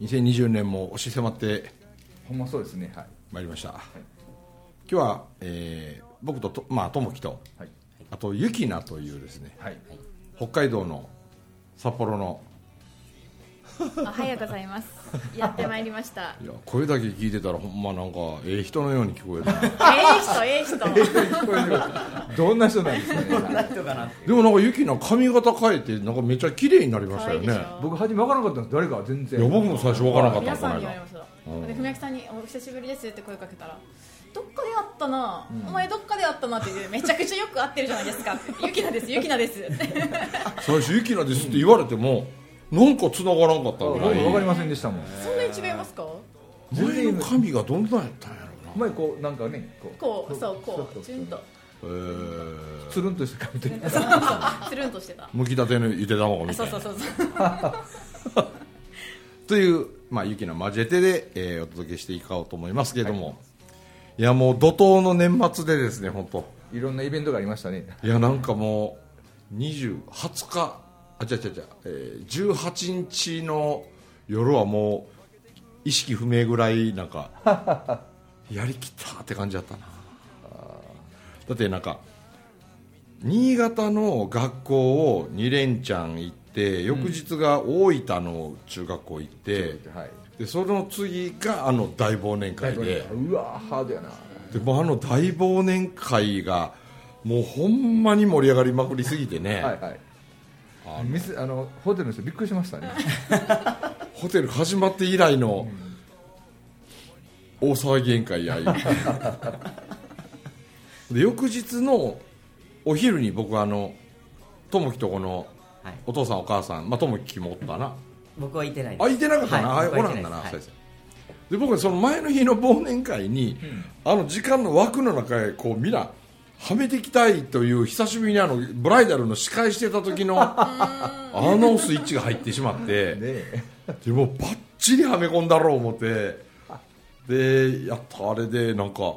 2020年も押し迫ってほんまそうですねはい。まいりました、今日は、えー僕ととまあ友樹とはい。あとゆきなというですねはい。北海道の札幌のおはようございます。やってまいりました。いや声だけ聞いてたらほんまなんかええ人のように聞こえるな。ええ人、ええ人。どんな人なんですかどんなね人かなでもなんかゆきな髪型変えてなんかめっちゃ綺麗になりましたよね。僕初め分からなかったんです誰か全然。いや僕も最初分からなかった皆さんに言われました。う。ん。で、文明さんに、お久しぶりですって声かけたら。どっかで会ったな、お前どっかで会ったなっていうめちゃくちゃよく会ってるじゃないですか。ゆきなですゆきなです。最初ゆきなですって言われてもなんか繋がらんかった僕ぐらい分かりませんでしたもん。そんなに違いますか？前の髪がどんなんやったんやろな。前こうなんかねここうそうこうチュンと。えー。つるんとした髪というかつるんとしてた。むきたてのゆで卵あみたいうなそそうそうそう。という、まあ、ゆきな交えてで、えーお届けしていこうと思いますけれども、い、やもう怒涛の年末でですね本当いろんなイベントがありましたね。いやなんかもう20 20日あ違う違う違う、えー、18日の夜はもう意識不明ぐらいなんか やりきったって感じだったな。だってなんか新潟の学校を2連チャン行って翌日が大分の中学校行って、はいでその次があの大忘年会で。うわハードやな。でもうあの大忘年会がもうほんまに盛り上がりまくりすぎてね、はいはいミスあのホテルの人びっくりしましたね。ホテル始まって以来の大騒ぎ宴会や で翌日のお昼に僕あの友樹とこのはい。お父さんお母さんまあ友樹もおったな。僕はいてないです。あいてなかったな、はい。あおらんだな、僕はい。で僕はその前の日の忘年会に、あの時間の枠の中へこうみんなはめていきたいという久しぶりにあのブライダルの司会してた時のあのスイッチが入ってしまって、ねでもうバッチリはめ込んだろう思ってでやったあれでなんか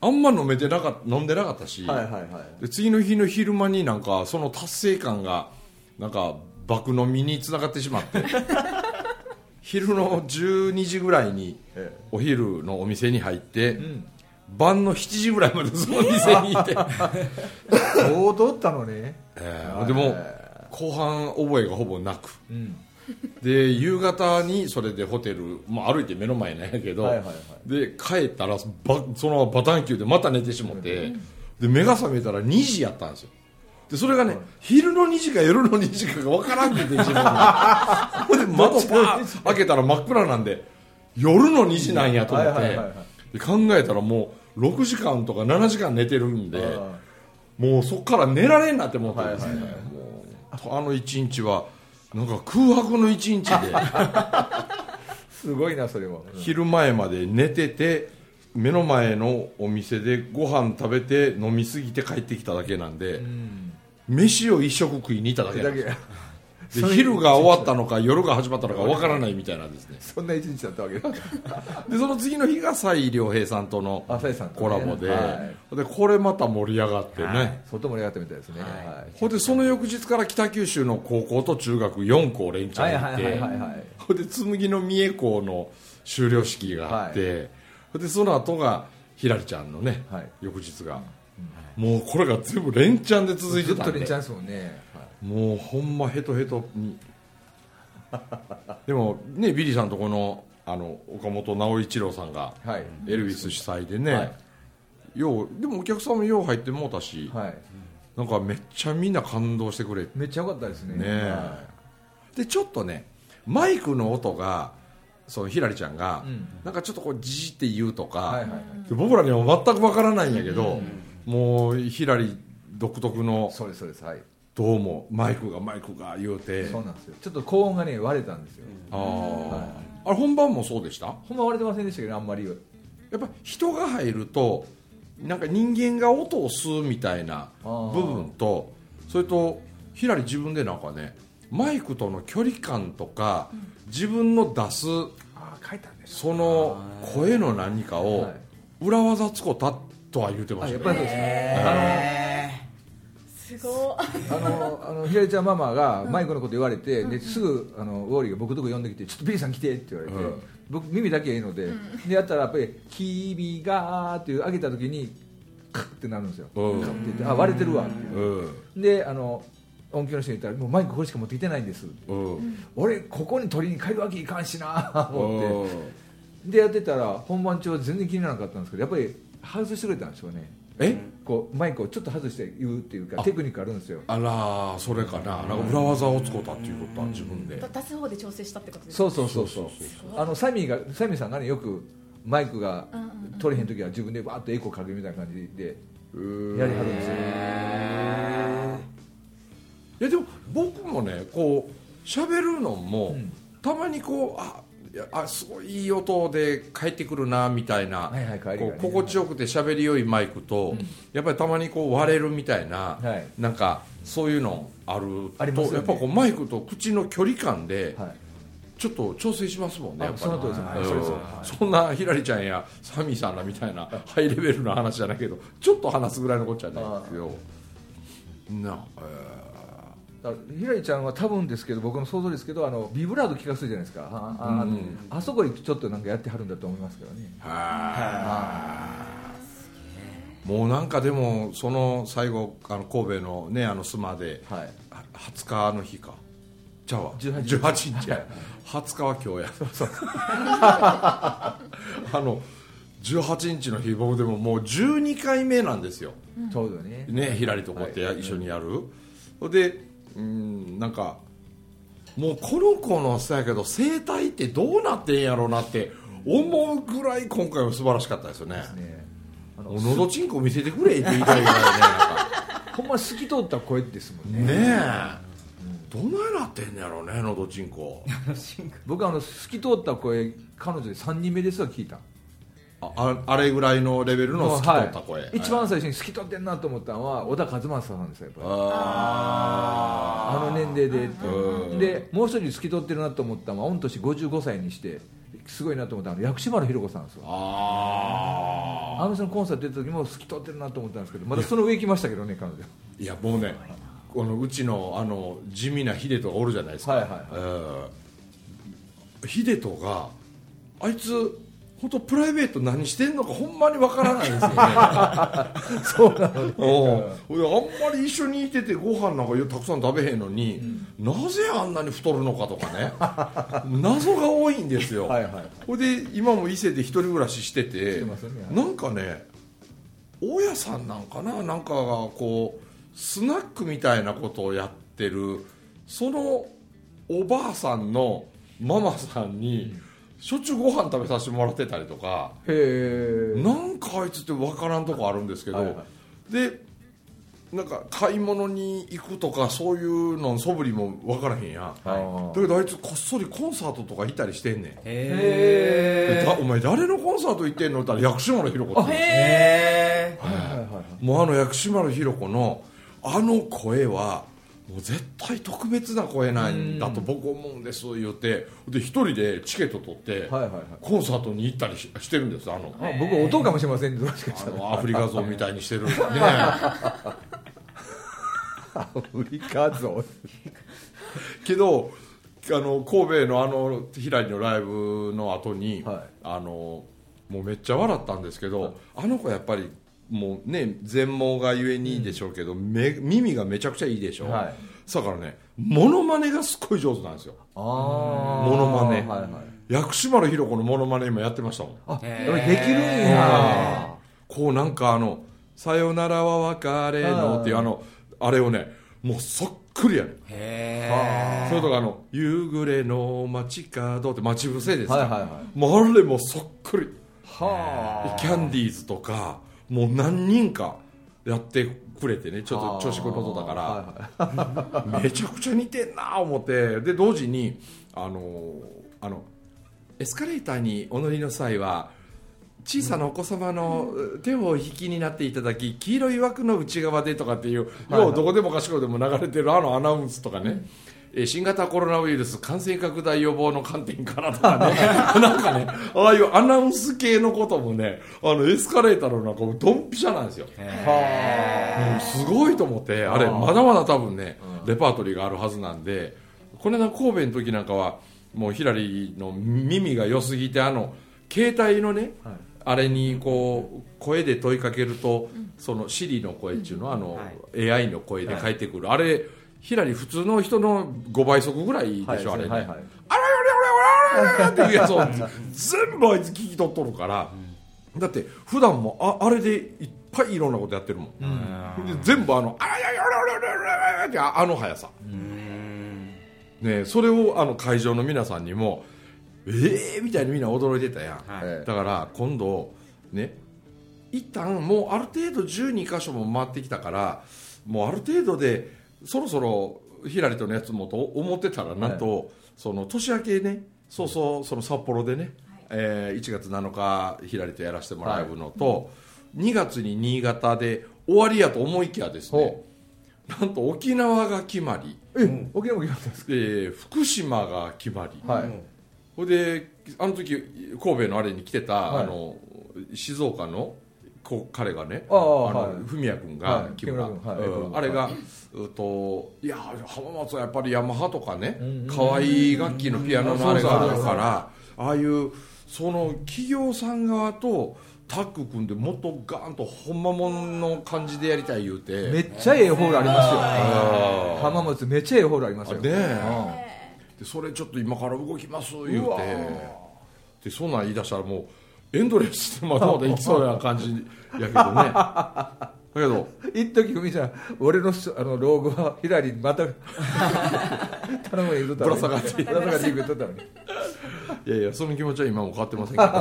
あんま飲めてなかった飲んでなかったし、で次の日の昼間になんかその達成感がなんか爆飲みにつながってしまって 昼の12時ぐらいにえお昼のお店に入って、ん晩の7時ぐらいまでその店にいて、え相当ったのね。えーでも後半覚えがほぼなく。うん。で夕方にそれでホテル、まあ、歩いて目の前なんやけど、はいはいはで帰ったらばそのバタンキューでまた寝てしもって、で目が覚めたら2時やったんですよ。でそれがね、昼の2時か夜の2時かが分からんくて自分が。ほんで窓パーン開けたら真っ暗なんで夜の2時なんやと思って、はいはいはいはいで考えたらもう6時間とか7時間寝てるんであもうそこから寝られんなって思ってです。ね、はいはいはい。もうあの1日はなんか空白の1日で。すごいなそれも昼前まで寝てて目の前のお店でご飯食べて飲みすぎて帰ってきただけなんで、飯を一食食いに行っただけなんです昼が終わったのか夜が始まったのかわからないみたいなんですね。そんな一日だったわけだ。でその次の日が蔡良平さんとのコラボで,、はい。でこれまた盛り上がってね、はい。外盛り上がったみたいですね。はい。でその翌日から北九州の高校と中学4校連チャン行って、はいはいはいはいはい。ほんで紬の三重校の修了式があって、ほんでその後がひらりちゃんのね、はい。翌日が、もうこれが全部連チャンで続いてずったとんで連チャンですもんねもうほんまヘトヘトに。でもねビリーさんとこのあの岡本直一郎さんがはい。エルヴィス主催でね、はい。ようでもお客さんもよう入ってもうたし、はい。なんかめっちゃみんな感動してくれて。めっちゃ良かったですね。ねでちょっとねマイクの音がそのひらりちゃんが、うん。なんかちょっとこうじーって言うとか、はいはいはい。で僕らには全くわからないんやけど、もうひらり独特のそうですそうですはいどうもマイクがマイクが言うて。そうなんですよ。ちょっと高音がね割れたんですよ。あー。あれ本番もそうでした？ほんま割れてませんでしたけどあんまり。やっぱ人が入るとなんか人間が音を吸うみたいな部分とそれとひらり自分でなんかねマイクとの距離感とか、自分の出すああ書いたんですその声の何かをはい。裏技つこたとは言ってまあしたねやっぱりそうであのあのひらりちゃんママがマイクのこと言われて、ですぐあのウォーリーが僕のとこ呼んできて「ちょっとビリーさん来て」って言われて、うん。僕耳だけいいので、でやったらやっぱり「君が」っていう上げた時にカッってなるんですよ、うん。カッて言ってあ割れてるわってであの音響の人に言ったら「もうマイクこれしか持ってきてないんです」うん。俺ここに取りに帰るわけいかんしな思って。うん。でやってたら本番中は全然気にならなかったんですけどやっぱり外してくれたんですよねえ？こうマイクをちょっと外して言うっていうかあ。テクニックあるんですよ。あらそれかな。なんか裏技をつこたっていうことは自分で。出す方で調整したってことですそうそう。そうそうそう。あのサミーがサミーさんがねよくマイクが取れへん時は自分でバーッとエコーかけるみたいな感じでややりはるんですよ。いやでも僕もねこう喋るのも、うん。たまにこうああすごいいい音で帰ってくるなみたいな、はいはいこう心地よくて喋りよいマイクと、やっぱりたまにこう割れるみたいな、はい。なんかそういうのあるとありますよね。やっぱこうマイクと口の距離感ではい。ちょっと調整しますもんねあやっぱり。その通りですうん。はい。そんなひらりちゃんやサミーさんらみたいなハイレベルな話じゃないけどちょっと話すぐらいのこっちゃないですけどなえだからひらりちゃんは多分ですけど僕の想像ですけどあのビブラード聞かせるじゃないですか。ああ,、うん。あそこにちょっとなんかやってはるんだと思いますけどね。ーもうなんかでもその最後あの神戸のねあの須磨ではい。は20日の日か。じゃあ18 18日。や20日は今日や。あの18日の日僕でももう12回目なんですよ。ちょうどね。ねひらりとこうやってやはい。一緒にやる、でうんなんかもうこの子のさやけど声帯ってどうなってんやろうなって思うぐらい今回は素晴らしかったですよね。ね。あののどちんこ見せてくれって言いたいぐらいね。ほんま透き通った声ですもんね。ねえ。どないなってんねやろうねのどちんこ。僕あの透き通った声彼女で3人目ですわ聞いたあああれぐらいのレベルの透き通った声、はい。一番最初に透き通ってんなと思ったのは小田和正さんですよやっぱり。ああの年齢で。うん。でもう一人透き通ってるなと思ったのは御年55歳にしてすごいなと思ったのは薬師丸ひろ子さんですよああの人のコンサート出た時も透き通ってるなと思ったんですけどまだその上行きましたけどね彼女。いやもうねこのうちのあの地味な秀人がおるじゃないですか、はいはいはい。えー秀人があいつ本当プライベート何してんのかほんまにわからないんですよね。そうなのね。う。ん俺あんまり一緒にいててご飯なんかたくさん食べへんのに、なぜあんなに太るのかとかね。謎が多いんですよ。はいはい。ほいで今も伊勢で一人暮らししててね。なんかね大家さんなんかななんかがこうスナックみたいなことをやってるそのおばあさんのママさんにしょっちゅうご飯食べさせてもらってたりとかへえ。なんかあいつって分からんとこあるんですけど、はいはでなんか買い物に行くとかそういうの素振りも分からへんやん、はだけどあいつこっそりコンサートとか行ったりしてんねん。へでだお前誰のコンサート行ってんのって言ったら薬師丸ひろ子ってへはいはいはいもうあの薬師丸ひろ子のあの声はもう絶対特別な声なんだと僕思うんです言って。で一人でチケット取ってはいはいはい。コンサートに行ったりししてるんですあの。あ僕音かもしれませんねどアフリカ像みたいにしてるね。アフリカ像。けどあの神戸のあのひらりのライブの後に、はい。あのもうめっちゃ笑ったんですけど、あの子やっぱりもうね全盲がゆえにいいでしょうけど、目耳がめちゃくちゃいいでしょ、はい。だからねモノマネがすっごい上手なんですよ。ああモノマネ。はいはい。薬師丸ひろ子のモノマネ今やってましたもん。あできるんや。こうなんかあの「さよならは別れの」っていうあのあれをねもうそっくりやねへそれとかあの「夕暮れの街角」って待ち伏せですか、はいはいはい。もうあれもそっくり。はキャンディーズとかもう何人かやってくれてねちょっと調子こいのことだから、めちゃくちゃ似てんな思って。で同時にあのあのエスカレーターにお乗りの際は小さなお子様の手を引きになっていただき黄色い枠の内側でとかっていう、はいようどこでもかしこでも流れてるあのアナウンスとかね、えー新型コロナウイルス感染拡大予防の観点からとかね。なんかねああいうアナウンス系のこともねあのエスカレーターの中もドンピシャなんですよ、うんすごいと思ってあれまだまだ多分ねレパートリーがあるはずなんでこれな神戸の時なんかはもうヒラリーの耳が良すぎてあの携帯のね、はい。あれにこう声で問いかけると、そのシリの声っていうのは、あの AI の声で返ってくる、あれヒラリー普通の人の5倍速ぐらいでしょ、あれね、はいはい。あららららららっていうやつを全部あいつ聞き取っとるから、だって普段もああれでいっぱいいろんなことやってるもん、で全部あの「あららららららら」ってああの速さ、ね、それをあの会場の皆さんにも「ええー!」みたいにみんな驚いてたやん、はいだから今度ね一旦もうある程度12箇所も回ってきたからもうある程度でそろそろヒラリとのやつもと思ってたらなんと、その年明けねそうそうその札幌でね、えー1月7日ヒラリとやらせてもらうのと、2月に新潟で終わりやと思いきやですねほなんと沖縄が決まり、え沖縄も来たんですえー福島が決まり、かはい。ほいであの時神戸のあれに来てた、はい。あの静岡のこ彼がねああのはい。文也君が、はい。木村。木村君はい。うん。あれが、うといや浜松はやっぱりヤマハとかね可愛い楽器のピアノのあれがあるからああいうその企業さん側とタッグ組んでもっとガーンとほんまもんの感じでやりたい言うて。めっちゃええホールありますよ。あ浜松めっちゃええホールありますよ。ねでそれちょっっと今から動きます言うて。でそんなん言い出したらもうエンドレスでまだまだいきそうな感じやけどね。だけど。一時ふみちゃん俺のすあの老後はヒラリーにまた 頼む言うとったら下がって。ぶら下がって言うとったのに。いやいやその気持ちは今も変わってませんけど。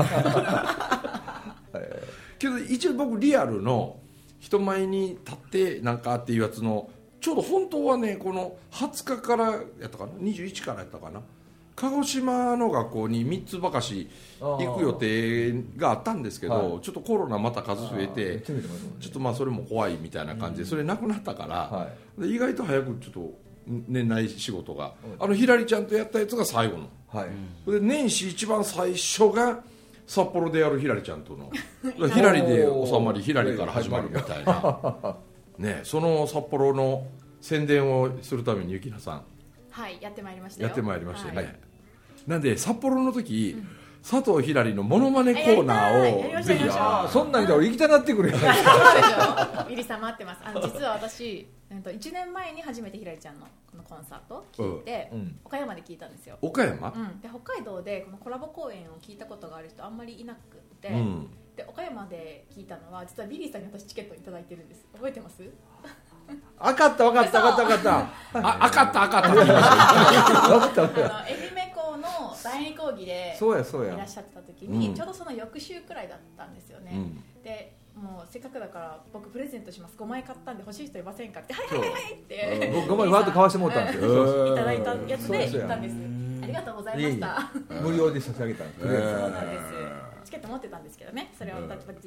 けど一応僕リアルの人前に立ってなんかっていうやつのちょうど本当はねこの20日からやったかな？21からやったかな？鹿児島の学校に3つばかし行く予定があったんですけど、はちょっとコロナまた数増えてちょっとまあそれも怖いみたいな感じで、それなくなったから、はで意外と早くちょっと年内仕事が、あのひらりちゃんとやったやつが最後の。はい。で年始一番最初が札幌でやるひらりちゃんとの。ひらりで収まりひらりから始まるみたいな、ね、その札幌の宣伝をするためにゆきなさん。はいやってまいりましたよ。やってまいりましたよね、はいなんで札幌の時、佐藤ひらりのモノマネコーナーをぜひそんなん言ったら俺行きたなってくるやんそうでしょ。ビリーさん待ってますあの実は私えっと1年前に初めてひらりちゃんのこのコンサートを聞いて、うんうん。岡山で聞いたんですよ、岡山？うん、で北海道でこのコラボ公演を聞いたことがある人あんまりいなくって、うん。で岡山で聞いたのは実はビリーさんに私チケットいただいてるんです。覚えてます？分かった分かった分かった分かっあ赤った赤った。分かった分かっあの第二講義でたそうやそうや。いらっしゃってた時に、うん。ちょうどその翌週くらいだったんですよね、うん。でもうせっかくだから僕プレゼントします。5枚買ったんで欲しい人いませんか？って はいはいはいはいって。僕5枚わーっと買わしてもらったんですよ。うん。いただいたやつで行ったんです。ありがとうございました。無料で差し上げたんですとりあえずそうなんです。チケット持ってたんですけどね。それを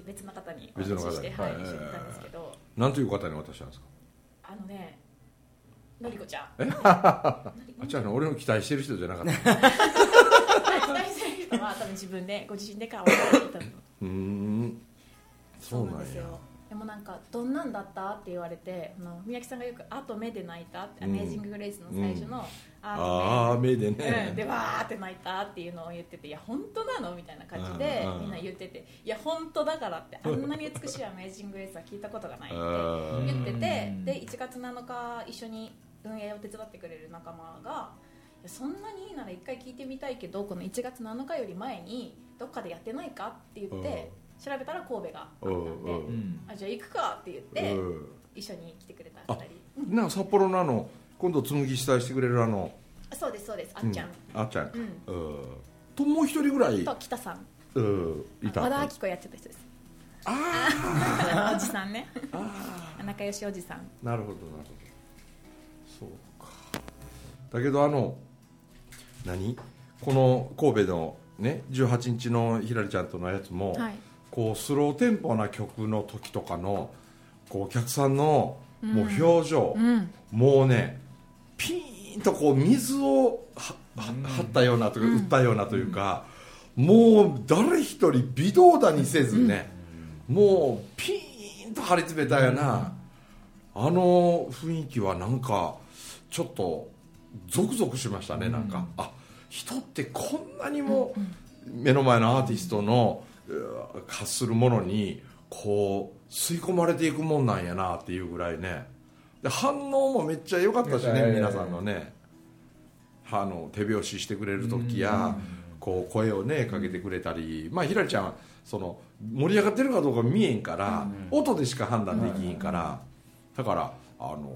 別の方にお渡しして、はい、別の方に。一緒に行ったんですけど。なんという方に渡したんですか？あのねのりこちゃん。え？あじゃあね俺の期待してる人じゃなかった。期待してる人は多分自分でご自身で買われていたの。うーん。そうなんや。ですよでもなんかどんなんだった？って言われてあの宮城さんがよく「あと目で泣いた」って「うん。アメージング・グレイス」の最初の「ああ目でと目」うん、でねわーって泣いたっていうのを言ってて「いや本当なの?」みたいな感じでうんみんな言ってて「いや本当だから」ってあんなに美しいアメージング・グレイスは聞いたことがないってうん言っててうん。で1月7日一緒に運営を手伝ってくれる仲間がそんなにいいなら一回聞いてみたいけどこの1月7日より前にどっかでやってないかって言って調べたら神戸があったん。であじゃあ行くかって言ってうん。一緒に来てくれたあ2人なんか札幌のあの今度紬主催してくれるあの。あそうですそうです。あっちゃん、うあっちゃんか。うん。うん。ともう一人ぐらい？と北さん。うん。いた。和田アキ子やってた人です。あ おじさんね。あ あ仲良しおじさん。なるほどなるほどそうか。だけどあの何？この神戸のね18日のひらりちゃんとのやつも、はい。こうスローテンポな曲の時とかのこうお客さんのもう表情、うん。もうねピーンとこう水をはは張ったようなというか、打ったようなというか、もう誰一人微動だにせずね、もうピーンと張り詰めたような、あの雰囲気はなんかちょっとゾクゾクしましたね、なんか。あ人ってこんなにも目の前のアーティストの発するものにこう吸い込まれていくもんなんやなっていうぐらいね。で反応もめっちゃ良かったしね、ええ皆さんのね。あの手拍子してくれる時や、こう声をねかけてくれたり、まあひらりちゃんはその盛り上がってるかどうか見えんから、音でしか判断できんから、だからあの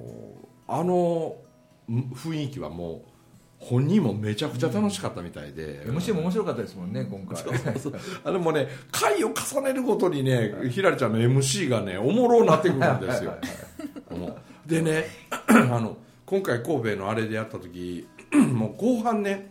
あのん雰囲気はもう本人もめちゃくちゃ楽しかったみたいで、MC も面白かったですもんね今回あでもね回を重ねるごとにねひらりちゃんの MC がねおもろなってくるんですよ。うんでね あの今回神戸のあれでやった時 もう後半ね、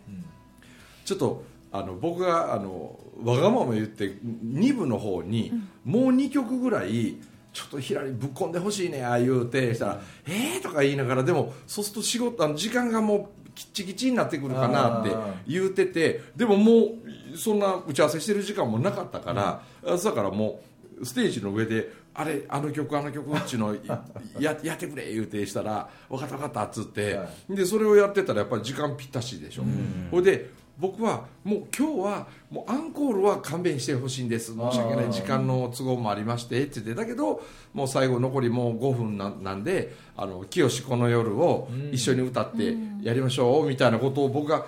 ちょっとあの僕があのわがまま言って2部の方にもう2曲ぐらいちょっとひらりぶっ込んでほしいねああ言うてしたら「えー」とか言いながらでもそうすると仕事あの時間がもうきっちきちになってくるかなってあ言うててでももうそんな打ち合わせしてる時間もなかったから、だからもうステージの上で「あれあの曲あの曲」っちのややってくれ言うてしたら「分かった分かった」っつって、はでそれをやってたらやっぱり時間ぴったしでしょ、ほいで僕はもう今日はもうアンコールは勘弁してほしいんです。申し訳ない時間の都合もありましてって言ってだけどもう最後残りもう5分ななんで「あの清この夜」を一緒に歌ってやりましょうみたいなことを僕が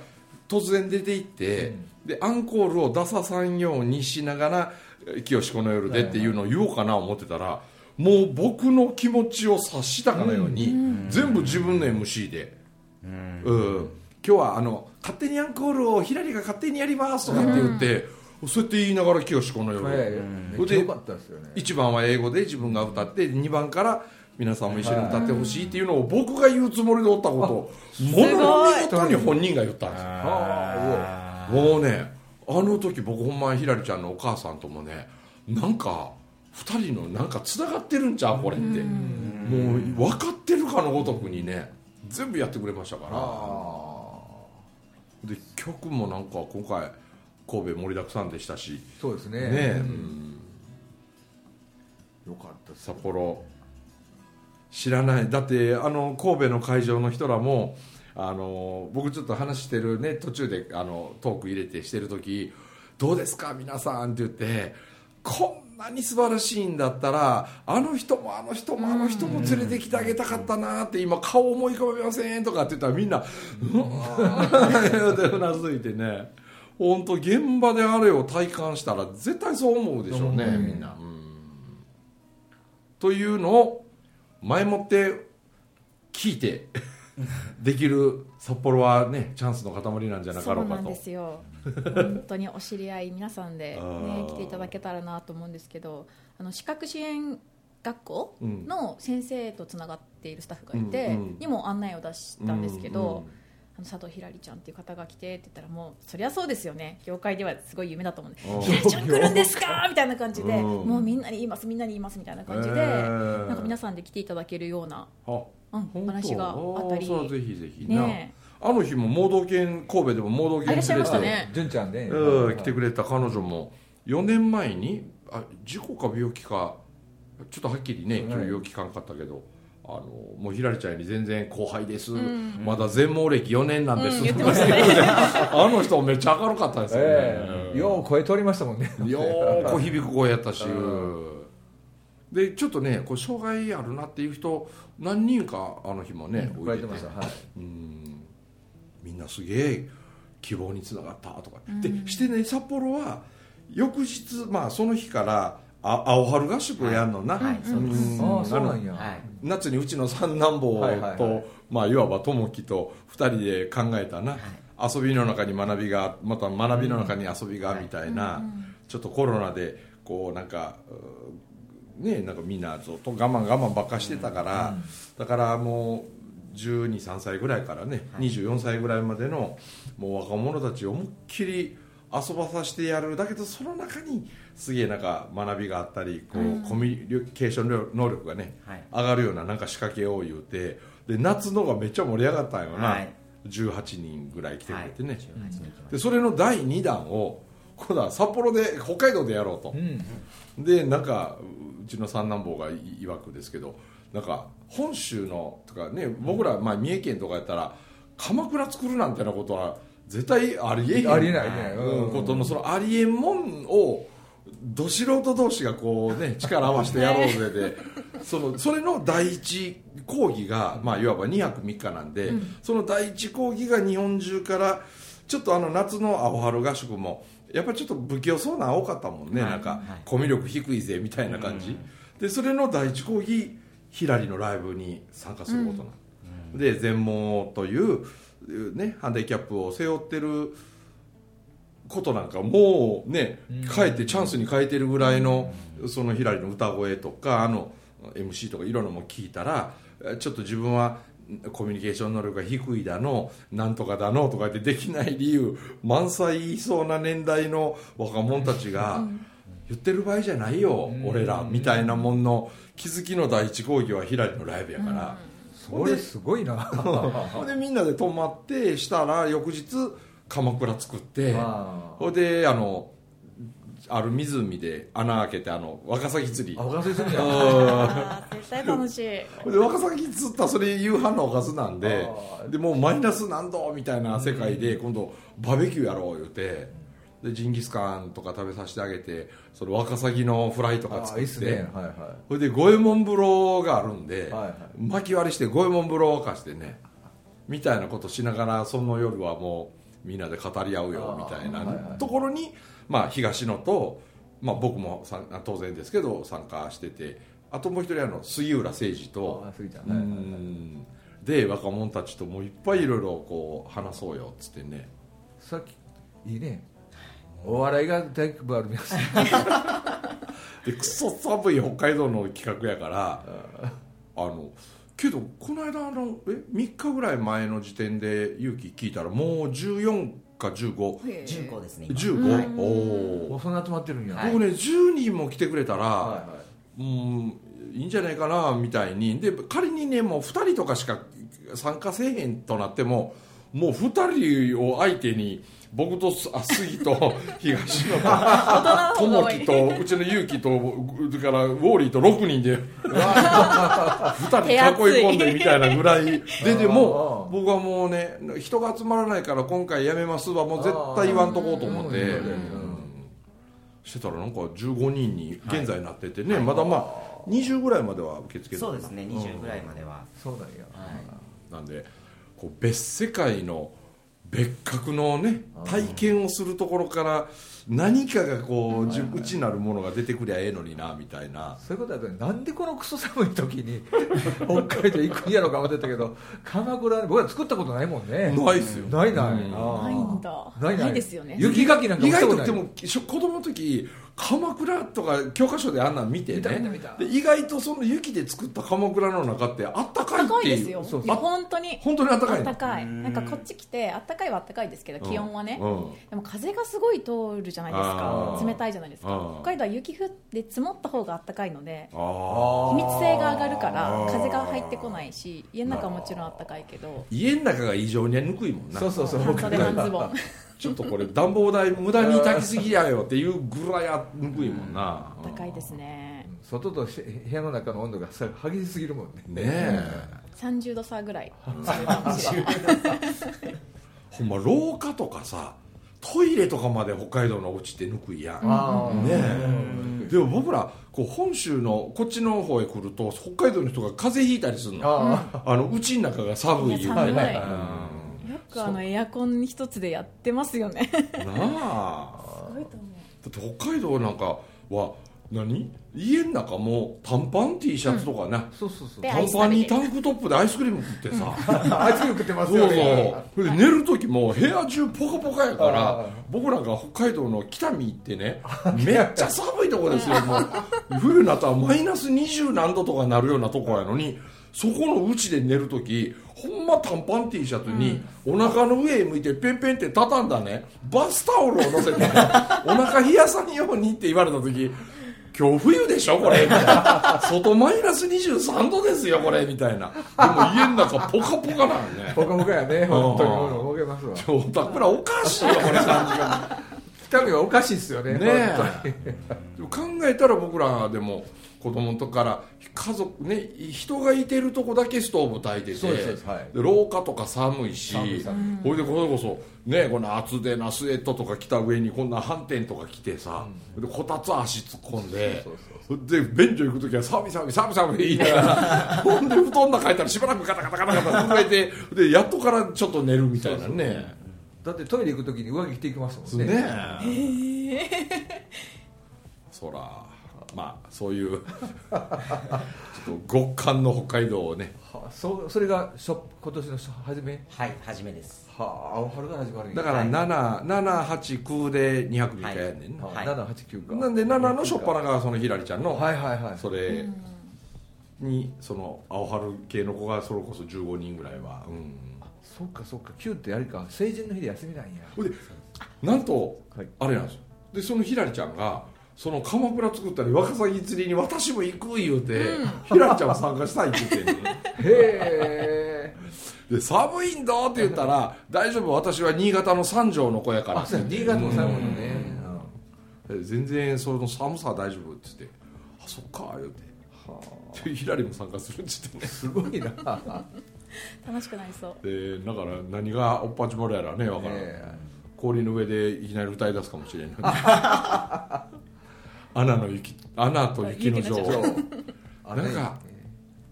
突然出て行って、でアンコールを出ささんようにしながら「清この夜」でっていうのを言おうかな思ってたらもう僕の気持ちを察したかのように、全部自分の MC で。うん今日はあの勝手にアンコールをひらりが勝手にやりますとかって言って、そうやって言いながら清この夜、ええめっちゃ良かったですよね。1番は英語で自分が歌って2番から皆さんも一緒に歌ってほしいっていうのを僕が言うつもりでおったこと。をものの見事に本人が言ったんですもうねあの時僕ほんまにひらりちゃんのお母さんともねなんか2人のなんかつながってるんちゃうこれって。もう分かってるかのごとくにね全部やってくれましたから。あで曲もなんか今回神戸盛りだくさんでしたし。そうですね。ねえ、うん。よかった札幌。知らない。だってあの神戸の会場の人らもあの僕ちょっと話してるね途中であのトーク入れてしてる時「どうですか皆さん」って言ってこんなに素晴らしいんだったらあの人もあの人もあの人も連れてきてあげたかったなって今顔思い浮かべませんとかって言ったらみんな「うわー」ってうなずいてね。本当現場であれを体感したら絶対そう思うでしょうね、みんな。うん。というのを前もって聞いて できる札幌はねチャンスの塊なんじゃなかろうかと。そうなんですよ本当にお知り合い皆さんで、あねー、来ていただけたらなと思うんですけどあの資格支援学校うん。の先生とつながっているスタッフがいて、うんうん。にも案内を出したんですけど、うんうん。あの佐藤ひらりちゃんっていう方が来てって言ったらもうそりゃそうですよね。業界ではすごい夢だと思うんでうんひらりちゃん来るんですか？みたいな感じで、うん。もうみんなに言いますみんなに言いますみたいな感じで、へー。なんか皆さんで来ていただけるような、あうん、話があったりぜひぜひ。な、ねあの日も盲導犬神戸でも盲導犬連れてね。純ちゃんね。うん来てくれた彼女も4年前にあ事故か病気かちょっとはっきりねはい。今日病気かんかったけど、あのもうひらりちゃんより全然後輩です、ん。まだ全盲歴4年なんです、うん言ってましたね。あの人めっちゃ明るかったですよね、ええ。よう声通りましたもんね。よーこ響く声やったし、うでちょっとねこう障害あるなっていう人何人かあの日もね、言置いて。てわれてました。はい。うんみんなすげえ希望につながったとか、でしてね札幌は翌日まあその日からあ青春合宿をやるのな、はいそうです。ん。ああそうなんのやはい。夏にうちの三男坊と、はいはいはい。まあいわば友樹と二人で考えたな、遊びの中に学びがまた学びの中に遊びがみたいな、ちょっとコロナでこうなんかうねなんかみんなずっと我慢我慢ばっかしてたから、だからもう123歳ぐらいからね、24歳ぐらいまでのもう若者たちを思いっきり遊ばさせてやるだけどその中にすげえなんか学びがあったりこう、コミュニケーション能力がね、はい。上がるようななんか仕掛けを言うてで夏のがめっちゃ盛り上がったんよな、はい。18人ぐらい来てくれてね、はい。18人でそれの第2弾を今度は札幌で北海道でやろうと。う、ん。でなんかうちの三男坊がいわくですけどなんか本州のとかね僕ら、まあ、三重県とかやったら鎌倉作るなんてなことは絶対ありえへんありえないね。うん。ことのそのありえんもんをど素人同士がこうね 力合わせてやろうぜで。そのそれの第一講義が、まあ、いわば2泊3日なんで、その第一講義が日本中からちょっとあの夏の青春合宿もやっぱりちょっと不器用そうなの多かったもんね、はい。なんか、はい。コミュ力低いぜみたいな感じ、でそれの第一講義ひらりのライブに参加することなの、で全盲というねハンディキャップを背負ってることなんかもうね変えてチャンスに変えてるぐらいのそのひらりの歌声とかあの MC とかいろんなもん聞いたらちょっと自分はコミュニケーション能力が低いだのなんとかだのとかってできない理由満載言いそうな年代の若者たちが言ってる場合じゃないよ俺らみたいなもんの気づきの第一講義はひらりのライブやから。それすごいな。ほんでみんなで泊まってしたら翌日鎌倉作って。あほんであのある湖で穴開けてあのワカサギ釣り。あおかせすぎや。絶対楽しい。でワカサギ釣ったらそれ夕飯のおかずなんででもうマイナス何度みたいな世界で今度バーベキューやろう言うてでジンギスカンとか食べさせてあげてそのワカサギのフライとかあ作っいいっすね。てはいはい。それで五右衛門風呂があるんで、はいはい。巻き割りして五右衛門風呂を沸かしてねみたいなことしながらその夜はもうみんなで語り合うよみたいなあーはいはい。ところに、まあ、東野と、まあ、僕もさ当然ですけど参加しててあともう一人あの杉浦誠二とで若者たちともういっぱいいろいろこう話そうよっつってね。さっきいいねお笑いが大工部ある皆さん。でクソ寒い北海道の企画やからあのけどこの間あのえ3日ぐらい前の時点で勇気聞いたらもう14か1515、へー15ですね今。15おおもうそんな集まってるんや。はい僕ね10人も来てくれたら、はうんいいんじゃないかなみたいに。で仮にねもう2人とかしか参加せえへんとなってももう2人を相手に僕とあ杉と東野と友樹とうちの勇気とそれからウォーリーと6人で2人囲い込んでみたいなぐらいででも僕はもうね人が集まらないから今回やめますはもう絶対言わんとこうと思って。してたらなんか15人に現在なっててね、はい。まだまあ20ぐらいまでは受け付けてそうですね20ぐらいまでは。そうなんやはい。なんでこう別世界の別格のね体験をするところから何かがこうじうちなるものが出てくりゃええのになみたいな。そういうことだとなんでこのクソ寒い時に 北海道行くんやろうか思ってたけど鎌倉僕ら作ったことないもんね。ないっすよ。ないない、ないんだ。ないない。ですよね。雪かきなんか意外とでもしょ子供の時鎌倉とか教科書であんなん見て見た見たね見た。で意外とその雪で作った鎌倉の中ってあったかいっていう。ですよ。本当に。本当にあったかいの？あったかい。うん。なんかこっち来てあったかいはあったかいですけど気温はね。うん。でも風がすごい通るじゃないですあかー。冷たいじゃないですか。北海道は雪降って積もった方があったかいので秘密性が上がるから風が入ってこないし家の中はもちろんあったかいけど。家の中が異常にぬくいもんな。そうそうそう。半袖半ズボンちょっとこれ暖房代無駄に炊きすぎやよっていうぐらいあぬくいもんな。高いですね。外とし部屋の中の温度がさ激しすぎるもんね。ねえ。30度差ぐらい。ほんま廊下とかさトイレとかまで北海道のお家ってぬくいやん。ねえ。でも僕らこう本州のこっちの方へ来ると北海道の人が風邪ひいたりするの。ああのうちの中が寒い言うて寒い。ねよくあのエアコン一つでやってますよね。うんなあ。すごいと思う。だって北海道なんかは何？家の中も短パン T シャツとかね、そうそうそう。で短パンにタンクトップでアイスクリーム食ってさ。アイスクリーム食ってますそうそう。よねそれで寝る時も部屋中ポカポカやかあらー僕らが北海道の北見行ってねめっちゃ寒いとこですよ。もう冬になったらマイナス20何度とかなるようなとこやのにそこのうちで寝る時ほんま短パン T シャツにお腹の上へ向いてペンペンって畳んだね。バスタオルを乗せてね。お腹冷やさんようにって言われた時今日冬でしょこれ。みたいな。外マイナス23度ですよこれ。みたいな。でも家の中ポカポカなのね。ポカポカやね本当に。もう動けますわ。おたくらおかしいよこれ感じが。北見はおかしいっすよねねえ。考えたら僕らでも子供の時から家族ね人がいてるとこだけストーブ焚いててはい。で廊下とか寒いしほいでこれこそねこの厚手なスウェットとか着た上にこんな反転とか着てさ、でこたつ足突っ込んでで便所行く時は寒い寒い寒い寒い言いながらほんで布団の中入ったらしばらくガタガタガタガタ震えてでやっとからちょっと寝るみたいなねだってトイレ行く時に上着着ていきますもんねねえそらまあそういうちょっと極寒の北海道をね。はあそうそれがしょ今年の初め？はい初めです。はあ青春が始まるだから789で2泊3日やんねんな、ははい。789か。なんで7のしょっぱながそのひらりちゃんの、はいはいはい。それにその青春系の子がそれこそ15人ぐらいは。うん。そうかそうか。9ってあれか。成人の日で休みなんや。ほいでなんと、はい。あれなんですよ。でそのひらりちゃんがその鎌倉作ったりワカサギ釣りに私も行く言うて、ひらりちゃんも参加したいって言ってへえで寒いんだって言ったら大丈夫私は新潟の三条の子やから。あそうや新潟も最後のね。で全然その寒さは大丈夫って言ってあそっか言うて。はでひらりも参加するって言ってすごいな。楽しくなりそう。でだから何がおっぱちぼれやらね分からん、ね氷の上でいきなり歌い出すかもしれない アナの雪アナと雪の女王。あなんか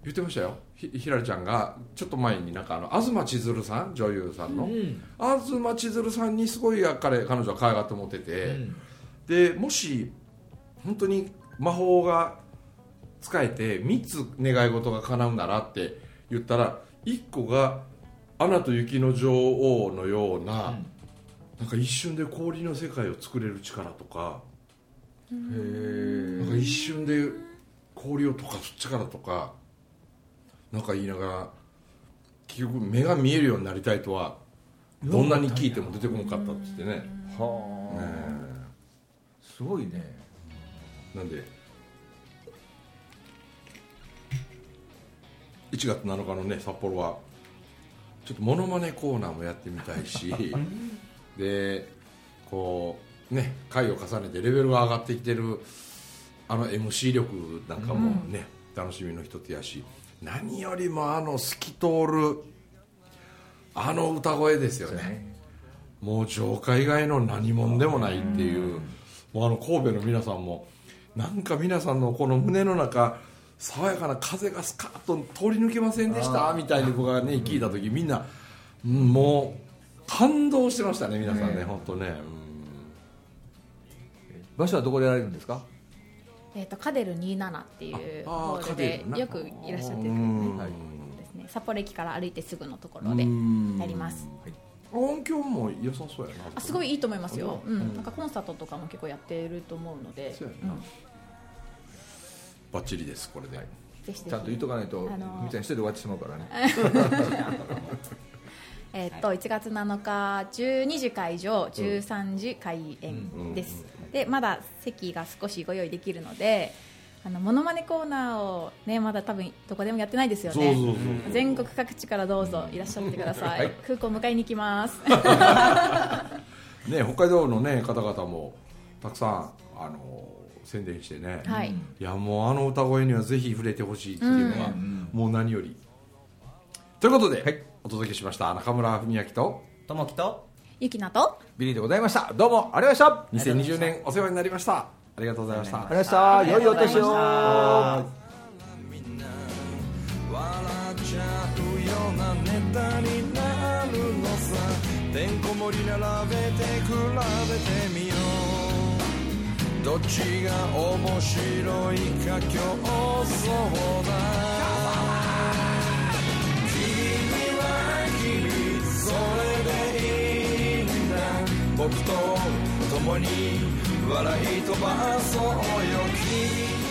言ってましたよ。ひひらりちゃんがちょっと前になんかあの東千鶴さん女優さんの、うん。東千鶴さんにすごい彼彼女は可愛がって思ってて、うん。でもし本当に魔法が使えて3つ願い事が叶うならって言ったら1個が「アナと雪の女王」のような、なんか一瞬で氷の世界を作れる力とか、へなんか一瞬で氷を溶かす力とかなんか言いながら結局目が見えるようになりたいとはどんなに聞いても出てこなかったっつってね。えはあ。ねすごいね。なんで1月7日のね札幌はちょっとモノマネコーナーもやってみたいし でこうね回を重ねてレベルが上がってきてるあの MC 力なんかもね、楽しみの一つやし何よりもあの透き通るあの歌声ですよね。もう浄化以外の何者でもないっていう。もうあの神戸の皆さんもなんか皆さんのこの胸の中爽やかな風がスカッと通り抜けませんでした？みたいに僕がね聞いた時みんな、うんもう感動してましたね皆さんねね本当ね、場所はどこでやられるんですか？えっとカデル27っていうホールでよくいらっしゃってるうん。はいですね。札幌駅から歩いてすぐのところでうん。やります。音響も良さそうやな。あすごいいいと思いますよ、う。ん。うん。なんかコンサートとかも結構やってると思うので。そうやな。うん。バッチリですこれで、ぜひぜひ。ちゃんと言っとかないとあのーみたいに一人で終わってしまうからね。えーっと1月7日12時会場13時開演です、でまだ席が少しご用意できるのであのモノマネコーナーをねまだ多分どこでもやってないですよね。そうそうそう全国各地からどうぞいらっしゃってください、空港迎えに行きます。ね北海道のね方々もたくさんあの宣伝してね、はい。いやもうあの歌声にはぜひ触れてほしいっていうのが、うん。もう何より。ということで、はい。お届けしました中村文明とともきとゆきなと。ビリーでございました。どうもありがとうございました。2020年お世話になりました。ありがとうございました。ありがとうございました。良いお年をは笑っちゃうようなネタになるのさ。てんこ盛り並べて比べてみよう。どっちが面白いか競争だ僕と共に笑い飛ばそうよ君